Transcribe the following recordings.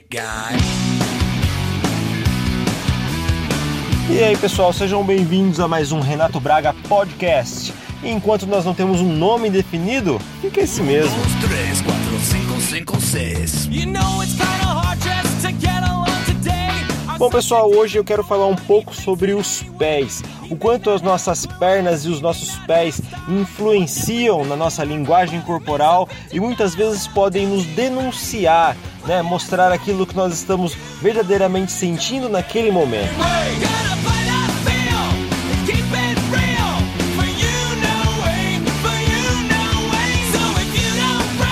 white guy. E aí, pessoal, sejam bem-vindos a mais um Renato Braga Podcast. E enquanto nós não temos um nome definido, fica esse mesmo. Dos três, quatro, cinco, cinco, seis. You know it's kinda hard just to get along today. Bom, pessoal, hoje eu quero falar um pouco sobre os pés. O quanto as nossas pernas e os nossos pés influenciam na nossa linguagem corporal e muitas vezes podem nos denunciar, né? mostrar aquilo que nós estamos verdadeiramente sentindo naquele momento.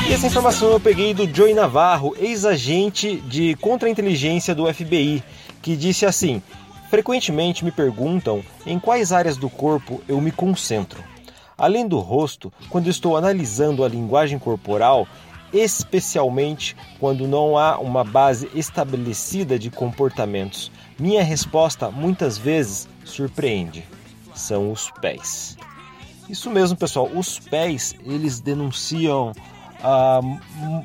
E essa informação eu peguei do Joey Navarro, ex-agente de contra-inteligência do FBI, que disse assim: Frequentemente me perguntam em quais áreas do corpo eu me concentro. Além do rosto, quando estou analisando a linguagem corporal, especialmente quando não há uma base estabelecida de comportamentos, minha resposta muitas vezes surpreende. São os pés. Isso mesmo, pessoal. Os pés, eles denunciam, ah,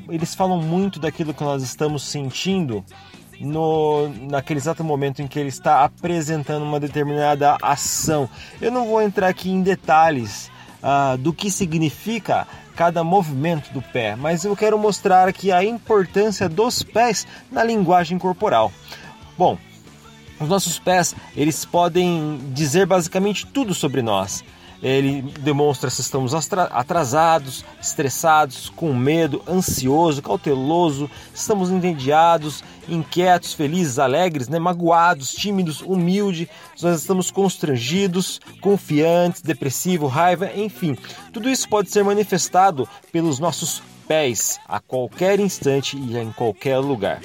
eles falam muito daquilo que nós estamos sentindo no, naquele exato momento em que ele está apresentando uma determinada ação. Eu não vou entrar aqui em detalhes ah, do que significa cada movimento do pé, mas eu quero mostrar aqui a importância dos pés na linguagem corporal. Bom, os nossos pés, eles podem dizer basicamente tudo sobre nós. Ele demonstra se estamos atrasados, estressados, com medo, ansioso, cauteloso, estamos entediados, inquietos, felizes, alegres, né? magoados, tímidos, humildes, se nós estamos constrangidos, confiantes, depressivo, raiva, enfim. Tudo isso pode ser manifestado pelos nossos pés a qualquer instante e em qualquer lugar.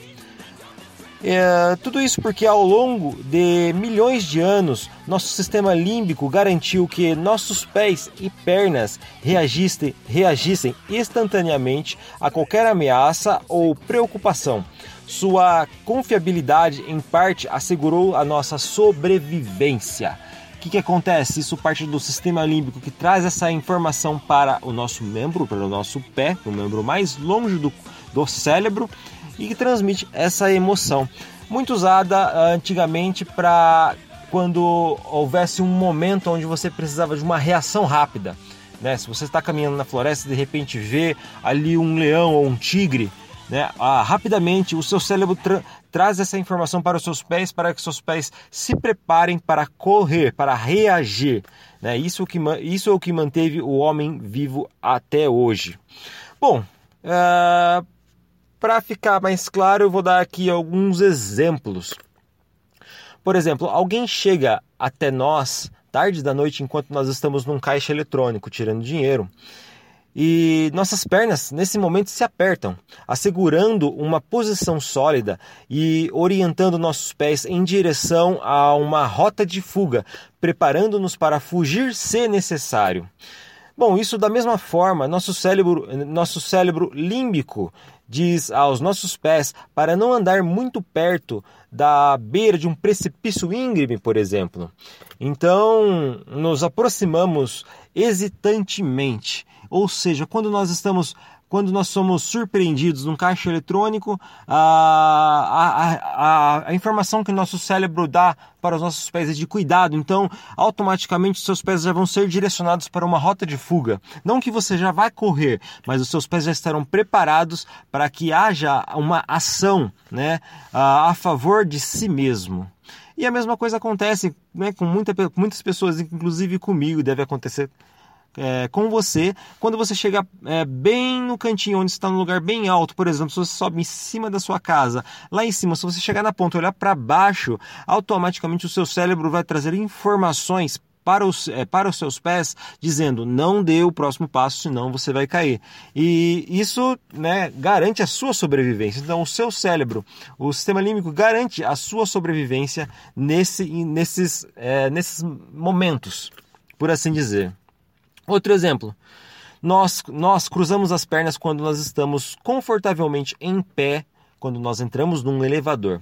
É, tudo isso porque ao longo de milhões de anos, nosso sistema límbico garantiu que nossos pés e pernas reagissem, reagissem instantaneamente a qualquer ameaça ou preocupação. Sua confiabilidade, em parte, assegurou a nossa sobrevivência. O que, que acontece? Isso parte do sistema límbico que traz essa informação para o nosso membro, para o nosso pé, o membro mais longe do, do cérebro, e que transmite essa emoção. Muito usada ah, antigamente para quando houvesse um momento onde você precisava de uma reação rápida. Né? Se você está caminhando na floresta e de repente vê ali um leão ou um tigre, né? Ah, rapidamente o seu cérebro tra- traz essa informação para os seus pés para que seus pés se preparem para correr, para reagir. Né? Isso, que, isso é o que manteve o homem vivo até hoje. Bom, ah, para ficar mais claro, eu vou dar aqui alguns exemplos. Por exemplo, alguém chega até nós tarde da noite enquanto nós estamos num caixa eletrônico tirando dinheiro e nossas pernas nesse momento se apertam, assegurando uma posição sólida e orientando nossos pés em direção a uma rota de fuga, preparando-nos para fugir se necessário. Bom, isso da mesma forma, nosso cérebro, nosso cérebro límbico diz aos nossos pés para não andar muito perto da beira de um precipício íngreme, por exemplo. Então, nos aproximamos hesitantemente, ou seja, quando nós estamos quando nós somos surpreendidos num caixa eletrônico, a, a, a, a informação que o nosso cérebro dá para os nossos pés é de cuidado. Então, automaticamente, os seus pés já vão ser direcionados para uma rota de fuga. Não que você já vai correr, mas os seus pés já estarão preparados para que haja uma ação né, a, favor de si mesmo. E a mesma coisa acontece né, com muita, muitas pessoas, inclusive comigo, deve acontecer é, com você quando você chega é, bem no cantinho onde está num lugar bem alto, por exemplo, se você sobe em cima da sua casa, lá em cima, se você chegar na ponta e olhar para baixo, automaticamente o seu cérebro vai trazer informações para os, é, para os seus pés, dizendo não dê o próximo passo, senão você vai cair. E isso né, garante a sua sobrevivência. Então, o seu cérebro, o sistema límbico, garante a sua sobrevivência nesse, nesses, é, nesses momentos, por assim dizer. Outro exemplo. Nós, nós cruzamos as pernas quando nós estamos confortavelmente em pé, quando nós entramos num elevador.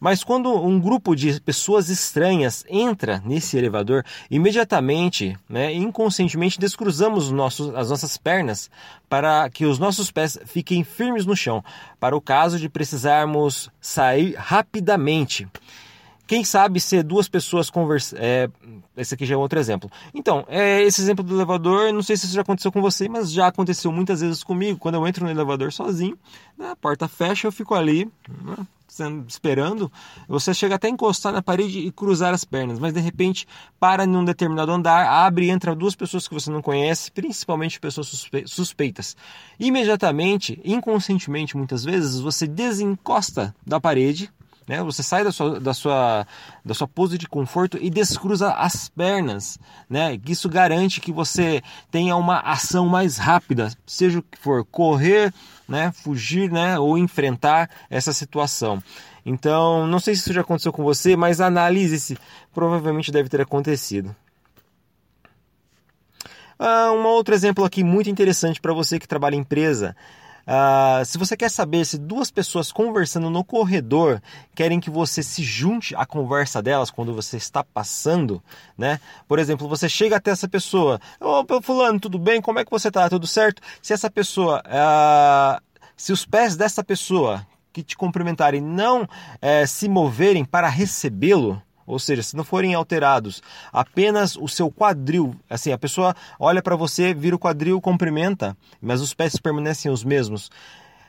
Mas quando um grupo de pessoas estranhas entra nesse elevador, imediatamente, né, inconscientemente, descruzamos os nossos, as nossas pernas para que os nossos pés fiquem firmes no chão, para o caso de precisarmos sair rapidamente. Quem sabe se duas pessoas conversam. É, esse aqui já é outro exemplo. Então, é, esse exemplo do elevador, não sei se isso já aconteceu com você, mas já aconteceu muitas vezes comigo. Quando eu entro no elevador sozinho, né, a porta fecha, eu fico ali, né, esperando. Você chega até encostar na parede e cruzar as pernas, mas de repente para num determinado andar, abre e entra duas pessoas que você não conhece, principalmente pessoas suspe- suspeitas. Imediatamente, inconscientemente, muitas vezes, você desencosta da parede né? Você sai da sua, da sua, da sua pose de conforto e descruza as pernas. Né? Isso garante que você tenha uma ação mais rápida, seja o que for, correr, né? fugir né? ou enfrentar essa situação. Então, não sei se isso já aconteceu com você, mas analise-se. Provavelmente deve ter acontecido. Ah, um outro exemplo aqui muito interessante para você que trabalha em empresa. Ah, se você quer saber se duas pessoas conversando no corredor querem que você se junte à conversa delas quando você está passando, né? Por exemplo, você chega até essa pessoa, ô fulano, tudo bem? Como é que você tá? Tudo certo? Se essa pessoa, ah, se os pés dessa pessoa que te cumprimentarem não eh, se moverem para recebê-lo, ou seja, se não forem alterados apenas o seu quadril, assim, a pessoa olha para você, vira o quadril, cumprimenta, mas os pés permanecem os mesmos.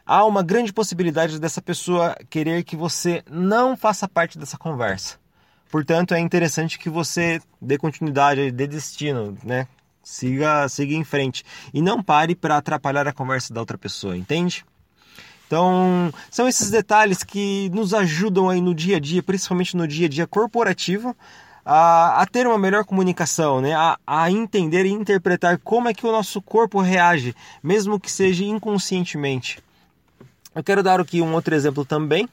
Há uma grande possibilidade dessa pessoa querer que você não faça parte dessa conversa. Portanto, é interessante que você dê continuidade, dê destino, né? Siga, siga em frente e não pare para atrapalhar a conversa da outra pessoa, entende? Então, são esses detalhes que nos ajudam aí no dia a dia, principalmente no dia a dia corporativo, a, a ter uma melhor comunicação, né? A, a entender e interpretar como é que o nosso corpo reage, mesmo que seja inconscientemente. Eu quero dar aqui um outro exemplo também.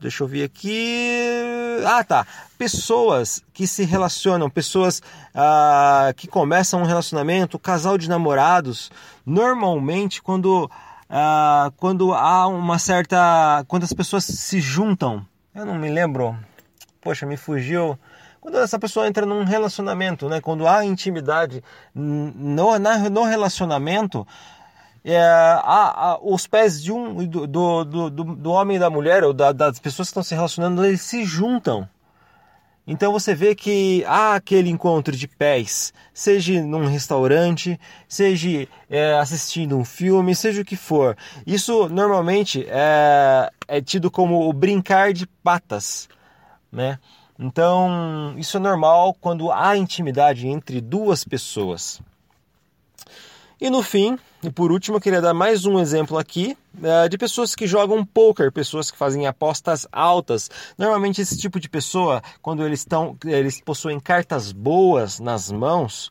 Deixa eu ver aqui. Ah, tá. Pessoas que se relacionam, pessoas ah, que começam um relacionamento, casal de namorados, normalmente quando, ah, quando há uma certa. Quando as pessoas se juntam, eu não me lembro, poxa, me fugiu. Quando essa pessoa entra num relacionamento, né? quando há intimidade no, na, no relacionamento, é, a, a, os pés de um do, do, do, do homem e da mulher ou da, das pessoas que estão se relacionando eles se juntam. Então você vê que há aquele encontro de pés seja num restaurante seja é, assistindo um filme seja o que for. Isso normalmente é, é tido como o brincar de patas né? Então isso é normal quando há intimidade entre duas pessoas. E no fim, e por último, eu queria dar mais um exemplo aqui de pessoas que jogam poker, pessoas que fazem apostas altas. Normalmente esse tipo de pessoa, quando eles estão, eles possuem cartas boas nas mãos,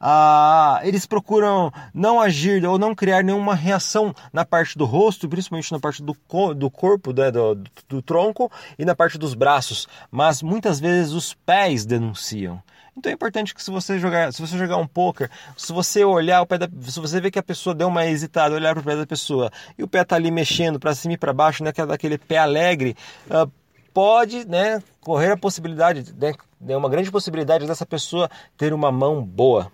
uh, eles procuram não agir ou não criar nenhuma reação na parte do rosto, principalmente na parte do, co do corpo, né, do, do, do tronco e na parte dos braços. Mas muitas vezes os pés denunciam. Então é importante que se você jogar, se você jogar um poker, se você olhar o pé da, se você ver que a pessoa deu uma hesitada, olhar para o pé da pessoa e o pé tá ali mexendo para cima e para baixo, né, daquele pé alegre, uh, pode, né, correr a possibilidade, né, é uma grande possibilidade dessa pessoa ter uma mão boa.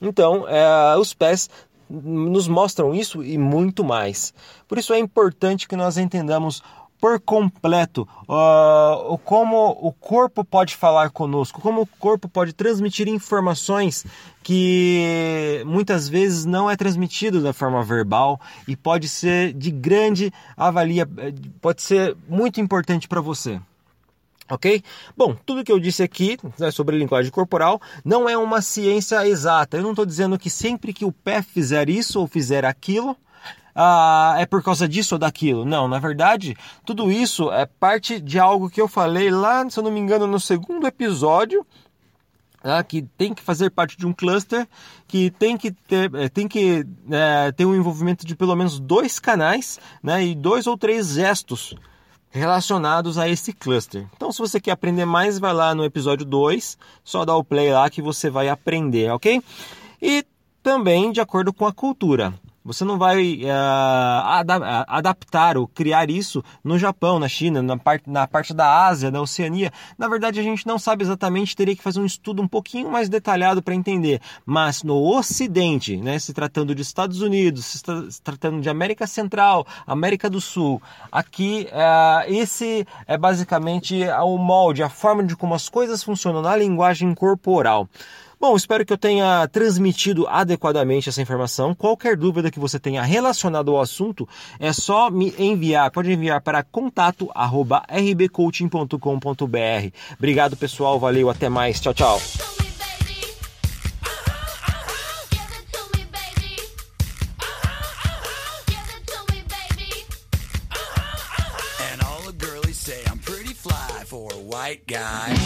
Então, uh, os pés nos mostram isso e muito mais. Por isso é importante que nós entendamos por completo uh, como o corpo pode falar conosco, como o corpo pode transmitir informações que muitas vezes não é transmitido da forma verbal e pode ser de grande avalia, pode ser muito importante para você. Ok? Bom, tudo que eu disse aqui né, sobre linguagem corporal não é uma ciência exata. Eu não estou dizendo que sempre que o pé fizer isso ou fizer aquilo, ah, é por causa disso ou daquilo. Não, na verdade, tudo isso é parte de algo que eu falei lá, se eu não me engano, no segundo episódio. Ah, que tem que fazer parte de um cluster, que tem que ter, tem que é, ter um envolvimento de pelo menos dois canais né, e dois ou três gestos relacionados a esse cluster. Então, se você quer aprender mais, vai lá no episódio 2, só dá o play lá que você vai aprender, ok? E também de acordo com a cultura. Você não vai eh, ada- adaptar ou criar isso no Japão, na China, na parte, na parte da Ásia, da Oceania. Na verdade, a gente não sabe exatamente, teria que fazer um estudo um pouquinho mais detalhado para entender. Mas no Ocidente, né, se tratando de Estados Unidos, se, tra- se tratando de América Central, América do Sul, aqui eh, esse é basicamente o molde, a forma de como as coisas funcionam na linguagem corporal. Bom, espero que eu tenha transmitido adequadamente essa informação. Qualquer dúvida que você tenha relacionado ao assunto, é só me enviar. Pode enviar para contato@rbcoaching.com.br. Obrigado, pessoal. Valeu, até mais. Tchau, tchau. white guy.